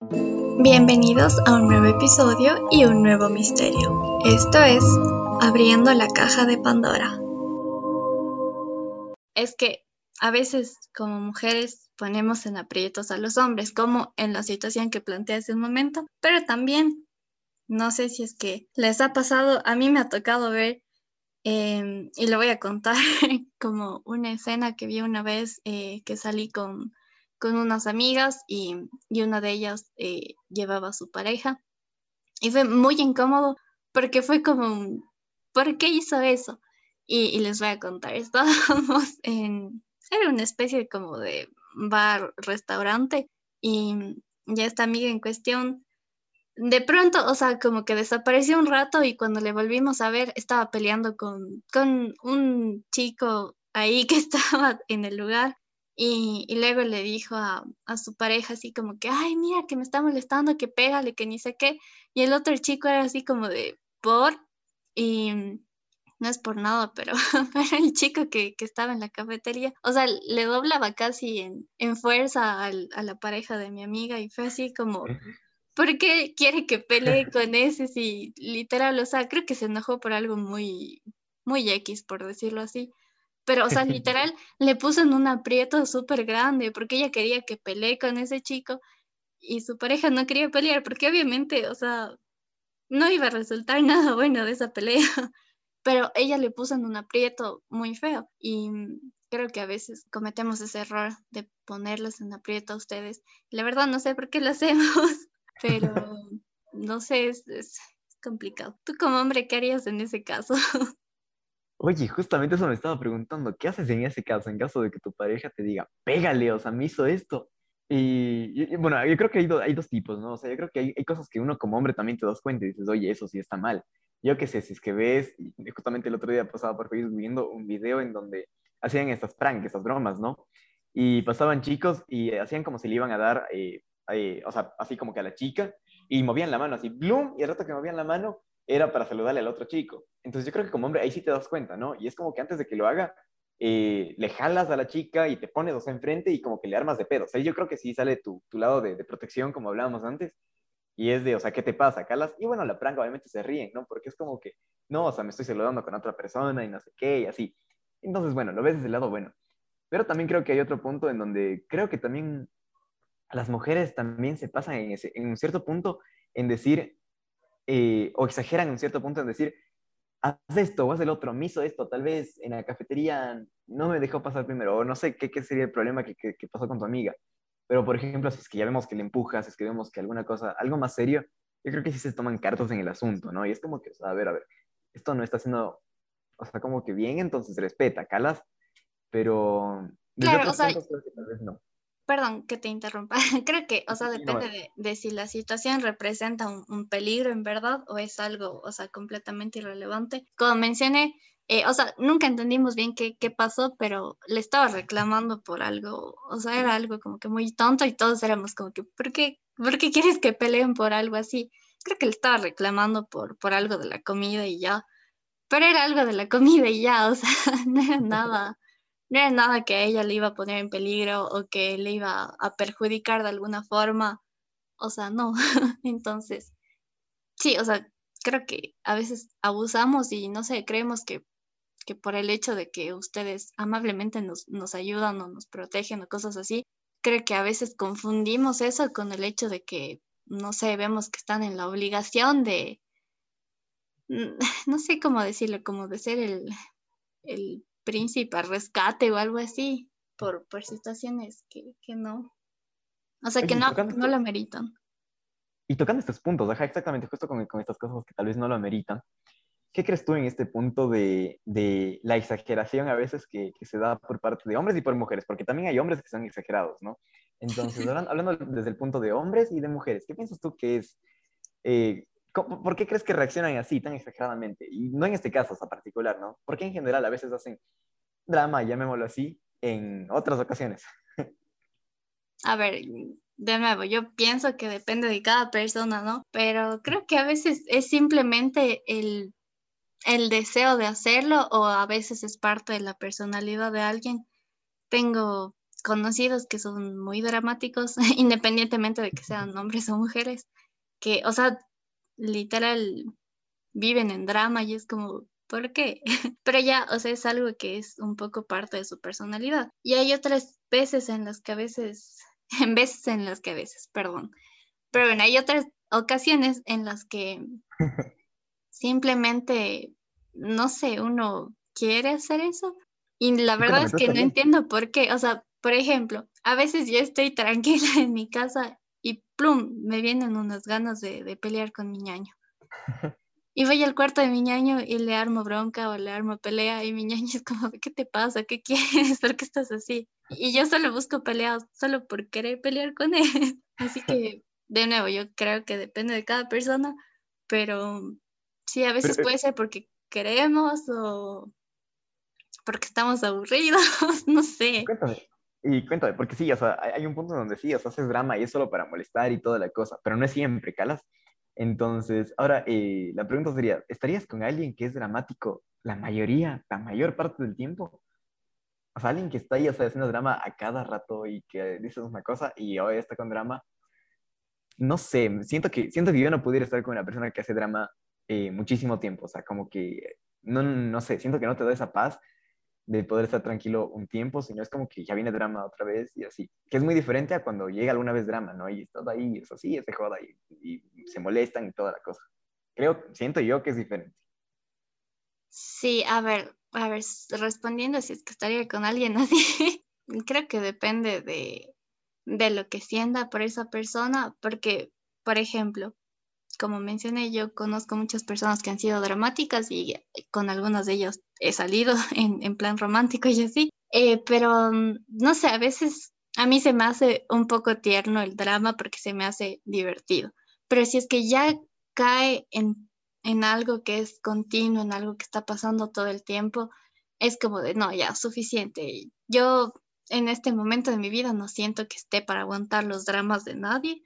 Bienvenidos a un nuevo episodio y un nuevo misterio. Esto es Abriendo la caja de Pandora. Es que a veces como mujeres ponemos en aprietos a los hombres, como en la situación que planteé hace un momento, pero también, no sé si es que les ha pasado, a mí me ha tocado ver, em, y le voy a contar como una escena que vi una vez eh, que salí con, con unas amigas y, una de ellas eh, llevaba a su pareja. Y fue muy incómodo porque fue como, ¿por qué hizo eso? Y, les voy a contar, estábamos en, era una especie como de bar, restaurante, y ya esta amiga en cuestión, de pronto, o sea, como que desapareció un rato y cuando le volvimos a ver, estaba peleando con, con un chico ahí que estaba en el lugar y, luego le dijo a, su pareja así como que, ay, mira, que me está molestando, que pégale, que ni sé qué. Y el otro chico era así como de, por, y no es por nada, pero para el chico que, estaba en la cafetería, o sea, le doblaba casi en, en fuerza a la pareja de mi amiga y fue así como, ¿por qué quiere que pelee con ese? Si literal, o sea, creo que se enojó por algo muy, muy X, por decirlo así. Pero, o sea, literal, le puso en un aprieto súper grande porque ella quería que pelee con ese chico y su pareja no quería pelear porque obviamente, o sea, no iba a resultar nada bueno de esa pelea. Pero ella le puso en un aprieto muy feo y creo que a veces cometemos ese error de ponerlos en aprieto a ustedes. La verdad no sé por qué lo hacemos, pero no sé, es, es complicado. ¿Tú como hombre qué harías en ese caso? Oye, justamente eso me estaba preguntando, ¿qué haces en ese caso, en caso de que tu pareja te diga, pégale, o sea, me hizo esto? Y, bueno, yo creo que hay, hay, dos tipos, ¿no? O sea, yo creo que hay, hay, cosas que uno como hombre también te das cuenta y dices, oye, eso sí está mal. Yo qué sé, si es que ves, y justamente el otro día pasaba por Facebook viendo un video en donde hacían estas pranks, estas bromas, ¿no? Y pasaban chicos y hacían como si le iban a dar, eh, eh, o sea, así como que a la chica, y movían la mano así, ¡blum! Y el rato que movían la mano, era para saludarle al otro chico. Entonces yo creo que como hombre ahí sí te das cuenta, ¿no? Y es como que antes de que lo haga, eh, le jalas a la chica y te pones dos enfrente y como que le armas de pedo. O sea, yo creo que sí sale tu, tu lado de, protección, como hablábamos antes, y es de, o sea, ¿qué te pasa? Calas. Y bueno, la pranga obviamente se ríen, ¿no? Porque es como que, no, o sea, me estoy saludando con otra persona y no sé qué, y así. Entonces, bueno, lo ves desde el lado bueno. Pero también creo que hay otro punto en donde creo que también las mujeres también se pasan en, ese, en un cierto punto en decir, eh, o exageran en cierto punto en decir, haz esto o haz el otro, me hizo esto, tal vez en la cafetería no me dejó pasar primero, o no sé qué, qué sería el problema que, que, pasó con tu amiga. Pero, por ejemplo, si es que ya vemos que le empujas, si es que vemos que alguna cosa, algo más serio, yo creo que sí se toman cartas en el asunto, ¿no? Y es como que, a ver, a ver, esto no está haciendo, o sea, como que bien, entonces respeta, calas, pero... Claro, o sea, tal vez no perdón que te interrumpa, creo que, o sea, depende de, si la situación representa un, peligro en verdad o es algo, o sea, completamente irrelevante. Como mencioné, eh, o sea, nunca entendimos bien qué, qué, pasó, pero le estaba reclamando por algo, o sea, era algo como que muy tonto y todos éramos como que, ¿por qué, ¿por qué quieres que peleen por algo así? Creo que le estaba reclamando por, por algo de la comida y ya, pero era algo de la comida y ya, o sea, no era nada no era nada que a ella le iba a poner en peligro o que le iba a perjudicar de alguna forma. O sea, no. Entonces, sí, o sea, creo que a veces abusamos y no sé, creemos que, que por el hecho de que ustedes amablemente nos, nos ayudan o nos protegen o cosas así, creo que a veces confundimos eso con el hecho de que, no sé, vemos que están en la obligación de, no sé cómo decirlo, como de ser el, el príncipe al rescate o algo así, por, por situaciones que, que no. O sea, que no, no lo ameritan. Y tocando estos puntos, ajá, exactamente, justo con, con, estas cosas que tal vez no lo ameritan, ¿qué crees tú en este punto de, de la exageración a veces que, que, se da por parte de hombres y por mujeres? Porque también hay hombres que son exagerados, ¿no? Entonces, hablando, desde el punto de hombres y de mujeres, ¿qué piensas tú que es, eh, ¿por qué crees que reaccionan así, tan exageradamente? Y no en este caso, o particular, ¿no? Porque en general a veces hacen drama, llamémoslo así, en otras ocasiones. A ver, de nuevo, yo pienso que depende de cada persona, ¿no? Pero creo que a veces es simplemente el, el deseo de hacerlo o a veces es parte de la personalidad de alguien. Tengo conocidos que son muy dramáticos, independientemente de que sean hombres o mujeres, que, o sea, literal viven en drama y es como, ¿por qué? Pero ya, o sea, es algo que es un poco parte de su personalidad. Y hay otras veces en las que a veces, en veces en las que a veces, perdón. Pero bueno, hay otras ocasiones en las que simplemente, no sé, uno quiere hacer eso. Y la verdad es que no entiendo por qué. O sea, por ejemplo, a veces yo estoy tranquila en mi casa y plum, me vienen unas ganas de, de pelear con mi ñaño. Y voy al cuarto de mi ñaño y le armo bronca o le armo pelea y mi ñaño es como, ¿qué te pasa? ¿Qué quieres? ¿Por qué estás así? Y yo solo busco peleas solo por querer pelear con él. Así que, de nuevo, yo creo que depende de cada persona, pero sí, a veces puede ser porque queremos o porque estamos aburridos, no sé. Cuéntame, y cuéntame, porque sí, o sea, hay un punto donde sí, o sea, haces drama y es solo para molestar y toda la cosa, pero no es siempre, ¿calas? Entonces, ahora eh, la pregunta sería, ¿estarías con alguien que es dramático la mayoría, la mayor parte del tiempo? O sea, alguien que está ahí, o sea, haciendo drama a cada rato y que dices una cosa y hoy está con drama. No sé, siento que, siento que yo no pudiera estar con una persona que hace drama eh, muchísimo tiempo. O sea, como que, no, no sé, siento que no te da esa paz de poder estar tranquilo un tiempo, sino es como que ya viene drama otra vez y así. Que es muy diferente a cuando llega alguna vez drama, ¿no? Y todo ahí, es así, se joda y, y se molestan y toda la cosa. Creo, siento yo que es diferente. Sí, a ver, a ver, respondiendo si es que estaría con alguien así, creo que depende de, de lo que sienta por esa persona, porque, por ejemplo, como mencioné, yo conozco muchas personas que han sido dramáticas y con algunas de ellas he salido en, plan romántico y así, eh, pero mm, no sé, a veces a mí se me hace un poco tierno el drama porque se me hace divertido, pero si es que ya cae en, en algo que es continuo, en algo que está pasando todo el tiempo, es como de, no, ya, suficiente. Yo en este momento de mi vida no siento que esté para aguantar los dramas de nadie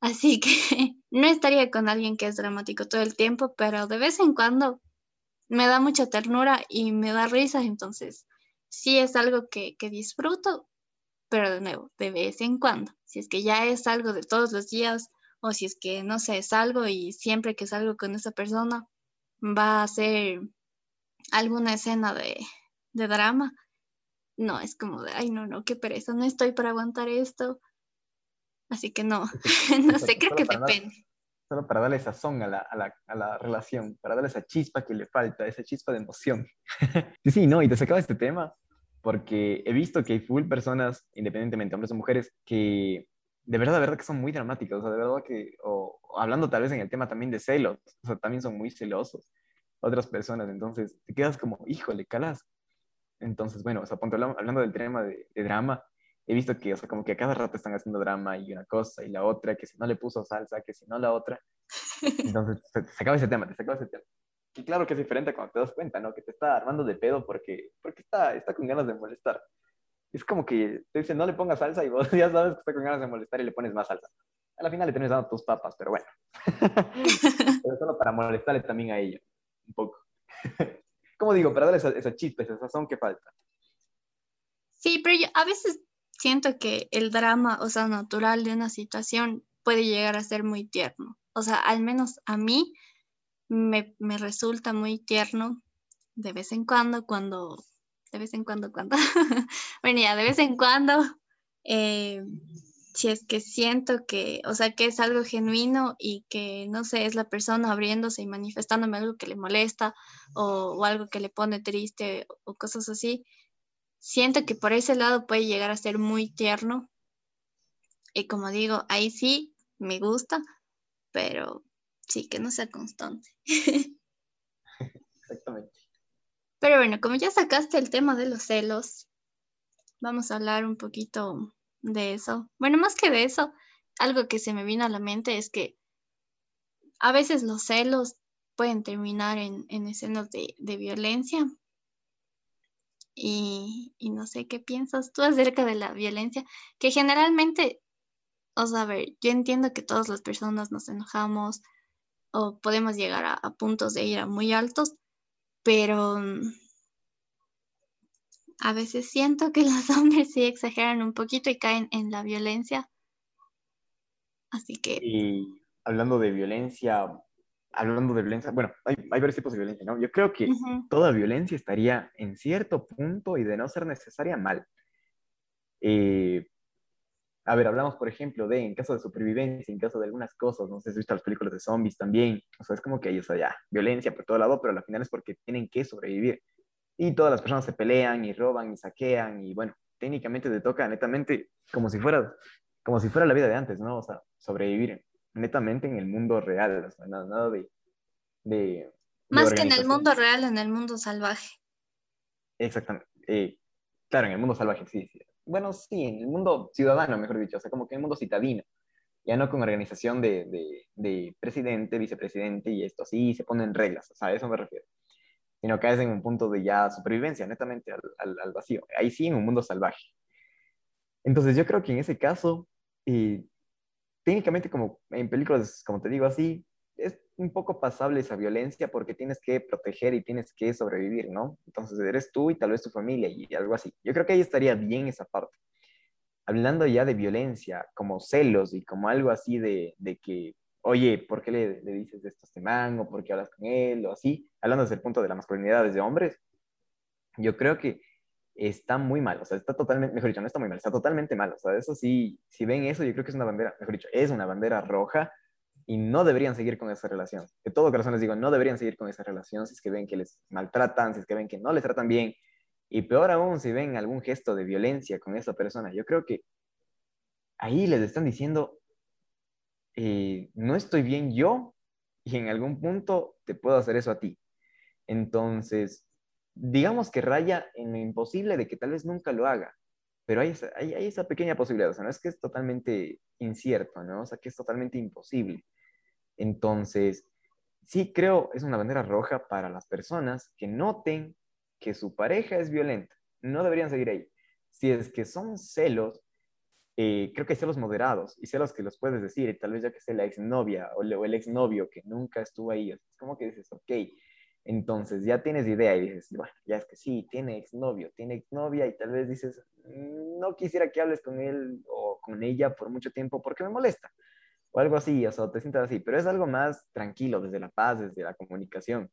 Así que no estaría con alguien que es dramático todo el tiempo, pero de vez en cuando me da mucha ternura y me da risa, entonces sí es algo que, disfruto, pero de nuevo, de vez en cuando. Si es que ya es algo de todos los días o si es que, no sé, es algo y siempre que salgo con esa persona va a ser alguna escena de, de drama, no, es como de, ay, no, no, qué pereza, no estoy para aguantar esto Así que no, no sé, creo que depende. solo para darle sazón a la, a, la, a la, relación, para darle esa chispa que le falta, esa chispa de emoción. sí, sí, no, y te sacaba este tema porque he visto que hay full personas, independientemente, hombres o mujeres, que de verdad, de verdad que son muy dramáticos, o sea, de verdad que, o, hablando tal vez en el tema también de celos, o sea, también son muy celosos otras personas, entonces te quedas como, híjole, calas. Entonces, bueno, o sea, hablando del tema de, de drama, he visto que, o sea, como que a cada rato están haciendo drama y una cosa y la otra, que si no le puso salsa, que si no la otra. Entonces, se, acaba ese tema, te se acaba ese tema. Y claro que es diferente cuando te das cuenta, ¿no? Que te está armando de pedo porque, porque está, está con ganas de molestar. Es como que te dicen, no le pongas salsa y vos ya sabes que está con ganas de molestar y le pones más salsa. A la final le tienes dando tus papas, pero bueno. pero solo para molestarle también a ella, un poco. ¿Cómo digo? Para darle esa, esa chispa, esa sazón que falta. Sí, pero yo, a veces siento que el drama, o sea, natural de una situación puede llegar a ser muy tierno. O sea, al menos a mí me, resulta muy tierno de vez en cuando, cuando, de vez en cuando, cuando, bueno, ya, de vez en cuando, eh, si es que siento que, o sea, que es algo genuino y que, no sé, es la persona abriéndose y manifestándome algo que le molesta o, o algo que le pone triste o cosas así, siento que por ese lado puede llegar a ser muy tierno. Y como digo, ahí sí me gusta, pero sí que no sea constante. Exactamente. Pero bueno, como ya sacaste el tema de los celos, vamos a hablar un poquito de eso. Bueno, más que de eso, algo que se me vino a la mente es que a veces los celos pueden terminar en, escenas de, de violencia y, no sé qué piensas tú acerca de la violencia, que generalmente, o sea, a ver, yo entiendo que todas las personas nos enojamos o podemos llegar a, puntos de ira muy altos, pero, a veces siento que los hombres sí exageran un poquito y caen en la violencia. Así que... Y hablando de violencia, hablando de violencia, bueno, hay, varios tipos de violencia, ¿no? Yo creo que toda violencia estaría en cierto punto y de no ser necesaria mal. Eh, a ver, hablamos, por ejemplo, de en caso de supervivencia, en caso de algunas cosas, no sé si has visto las películas de zombies también, o sea, es como que hay, o sea, ya, violencia por todo lado, pero al final es porque tienen que sobrevivir. Y todas las personas se pelean y roban y saquean y bueno, técnicamente te toca netamente como si fuera, como si fuera la vida de antes, ¿no? O sea, sobrevivir netamente en el mundo real, o sea, nada, de, de, Más que en el mundo real, en el mundo salvaje. Exactamente. Eh, claro, en el mundo salvaje, sí, sí bueno, sí, en el mundo ciudadano, mejor dicho, o sea, como que en el mundo citadino, ya no con organización de, de, presidente, vicepresidente y esto, así se ponen reglas, o sea, a eso me refiero, sino que es en un punto de ya supervivencia, netamente al, al, vacío, ahí sí en un mundo salvaje. Entonces yo creo que en ese caso, eh, técnicamente como en películas, como te digo así, es un poco pasable esa violencia porque tienes que proteger y tienes que sobrevivir, ¿no? Entonces eres tú y tal vez tu familia y algo así. Yo creo que ahí estaría bien esa parte. Hablando ya de violencia, como celos y como algo así de, que, oye, ¿por qué le, le, dices esto a este man o por qué hablas con él o así? Hablando desde el punto de la masculinidad desde hombres, yo creo que está muy mal, o sea, está totalmente, mejor dicho, no está muy mal, está totalmente mal, o sea, eso sí, si ven eso, yo creo que es una bandera, mejor dicho, es una bandera roja y no deberían seguir con esa relación. De todo corazón les digo, no deberían seguir con esa relación si es que ven que les maltratan, si es que ven que no les tratan bien. Y peor aún si ven algún gesto de violencia con esa persona. Yo creo que ahí les están diciendo, eh, no estoy bien yo y en algún punto te puedo hacer eso a ti. Entonces, digamos que raya en lo imposible de que tal vez nunca lo haga, pero hay esa, hay, esa pequeña posibilidad, o sea, no es que es totalmente incierto, ¿no? O sea, que es totalmente imposible. Entonces, sí creo es una bandera roja para las personas que noten que su pareja es violenta. No deberían seguir ahí. Si es que son celos, eh, creo que celos moderados y celos que los puedes decir, y tal vez ya que sea la exnovia o, o el exnovio que nunca estuvo ahí, es como que dices, ok, entonces ya tienes idea y dices, bueno, ya es que sí, tiene exnovio, tiene exnovia y tal vez dices, mm, no quisiera que hables con él o con ella por mucho tiempo porque me molesta o algo así, o sea, te sientas así, pero es algo más tranquilo, desde la paz, desde la comunicación,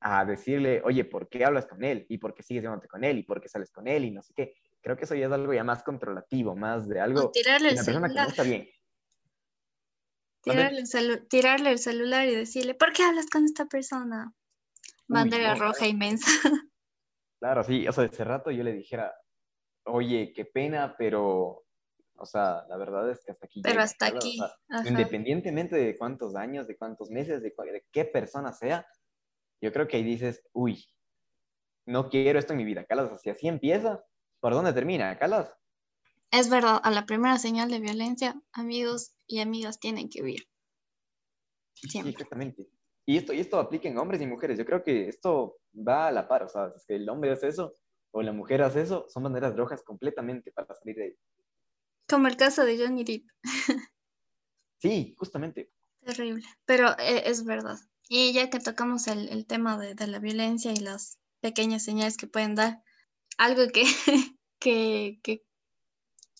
a decirle, oye, ¿por qué hablas con él? ¿Y por qué sigues llevándote con él? ¿Y por qué sales con él? Y no sé qué. Creo que eso ya es algo ya más controlativo, más de algo... tirarle el celular. que no está bien. Tirarle el, tirarle el celular y decirle, ¿por qué hablas con esta persona? Bandera roja inmensa. Claro, sí, o sea, ese rato yo le dijera, oye, qué pena, pero o sea, la verdad es que hasta aquí. Pero hasta aquí. independientemente de cuántos años, de cuántos meses, de, qué persona sea, yo creo que ahí dices, uy, no quiero esto en mi vida. Calas, si así empieza, ¿por dónde termina? Calas. Es verdad, a la primera señal de violencia, amigos y amigas tienen que huir. Sí, exactamente. Y esto, y esto aplica en hombres y mujeres. Yo creo que esto va a la par. O sea, si el hombre hace eso o la mujer hace eso, son maneras rojas completamente para salir de ahí. Como el caso de Johnny Depp. sí, justamente. Terrible, pero eh, es verdad. Y ya que tocamos el, tema de, la violencia y las pequeñas señales que pueden dar, algo que, que,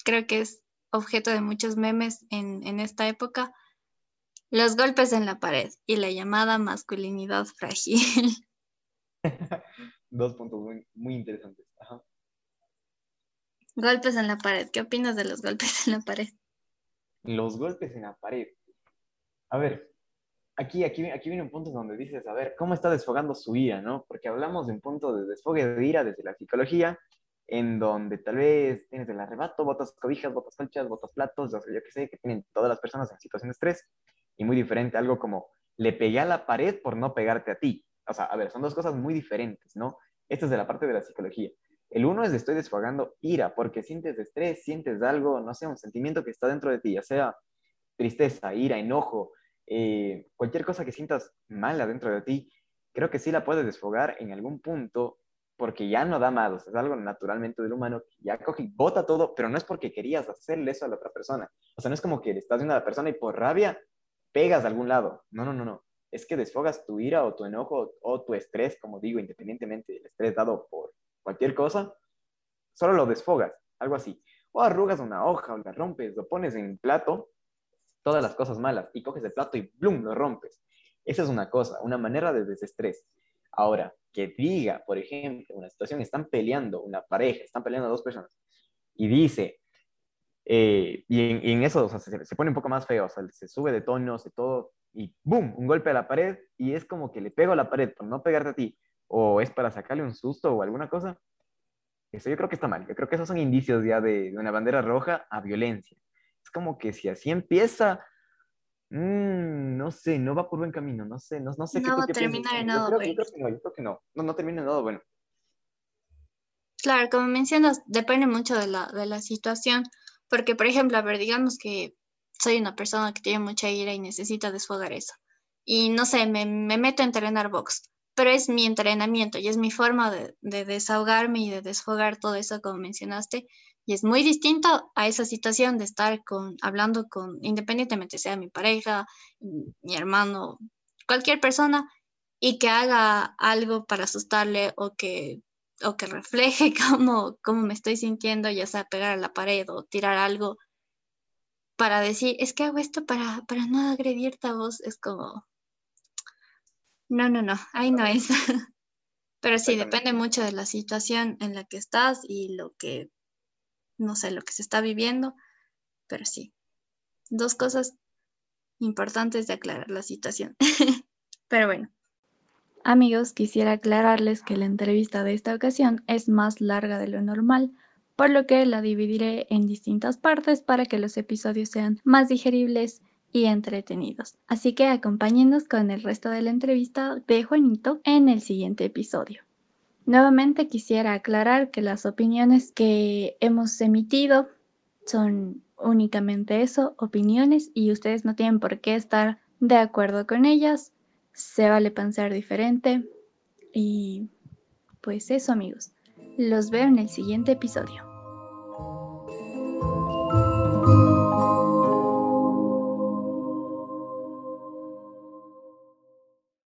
creo que es objeto de muchos memes en, en, esta época, los golpes en la pared y la llamada masculinidad frágil. Dos puntos muy, muy interesantes. Ajá. Golpes en la pared. ¿Qué opinas de los golpes en la pared? Los golpes en la pared. A ver, aquí, aquí, aquí viene un punto donde dices, a ver, ¿cómo está desfogando su ira, no? Porque hablamos de un punto de desfogue de ira desde la psicología, en donde tal vez tienes el arrebato, botas cobijas, botas colchas, botas platos, yo qué sé, que tienen todas las personas en situación de estrés, y muy diferente, algo como le pegué a la pared por no pegarte a ti. O sea, a ver, son dos cosas muy diferentes, ¿no? Esto es de la parte de la psicología. El uno es de estoy desfogando ira, porque sientes estrés, sientes algo, no sé, un sentimiento que está dentro de ti, ya sea tristeza, ira, enojo, eh, cualquier cosa que sientas mala dentro de ti, creo que sí la puedes desfogar en algún punto porque ya no da más, es algo naturalmente del humano, ya coge y bota todo, pero no es porque querías hacerle eso a la otra persona. O sea, no es como que le estás viendo a la persona y por rabia pegas de algún lado. No, no, no, no. Es que desfogas tu ira o tu enojo o tu estrés, como digo, independientemente del estrés dado por cualquier cosa, solo lo desfogas, algo así. O arrugas una hoja, o la rompes, lo pones en plato, todas las cosas malas, y coges el plato y ¡blum! lo rompes. Esa es una cosa, una manera de desestrés. Ahora, que diga, por ejemplo, una situación, están peleando, una pareja, están peleando dos personas, y dice, eh, y, en, eso se, pone un poco más feo, o sea, se sube de tono, se todo, y ¡boom! Un golpe a la pared, y es como que le pego a la pared por no pegarte a ti, o es para sacarle un susto o alguna cosa. Eso yo creo que está mal. Yo creo que esos son indicios ya de, una bandera roja a violencia. Es como que si así empieza, mm, no sé, no va por buen camino, no sé, no, no sé no va a terminar en nada bueno. Yo creo que no, yo creo que no, no, no termina en nada bueno. Claro, como mencionas, depende mucho de la, de la situación, porque por ejemplo, a ver, digamos que soy una persona que tiene mucha ira y necesita desfogar eso. Y no sé, me, me meto a entrenar box pero es mi entrenamiento y es mi forma de, desahogarme y de desfogar todo eso como mencionaste. Y es muy distinto a esa situación de estar con, hablando con, independientemente sea mi pareja, mi hermano, cualquier persona, y que haga algo para asustarle o que, o que refleje cómo, cómo me estoy sintiendo, ya sea pegar a la pared o tirar algo para decir, es que hago esto para, para no agredirte a vos, es como, no, no, no, ahí no es. Pero sí, depende mucho de la situación en la que estás y lo que, no sé, lo que se está viviendo. Pero sí, dos cosas importantes de aclarar la situación. Pero bueno. Amigos, quisiera aclararles que la entrevista de esta ocasión es más larga de lo normal, por lo que la dividiré en distintas partes para que los episodios sean más digeribles y entretenidos. Así que acompáñenos con el resto de la entrevista de Juanito en el siguiente episodio. Nuevamente quisiera aclarar que las opiniones que hemos emitido son únicamente eso, opiniones, y ustedes no tienen por qué estar de acuerdo con ellas. Se vale pensar diferente. Y pues eso amigos. Los veo en el siguiente episodio.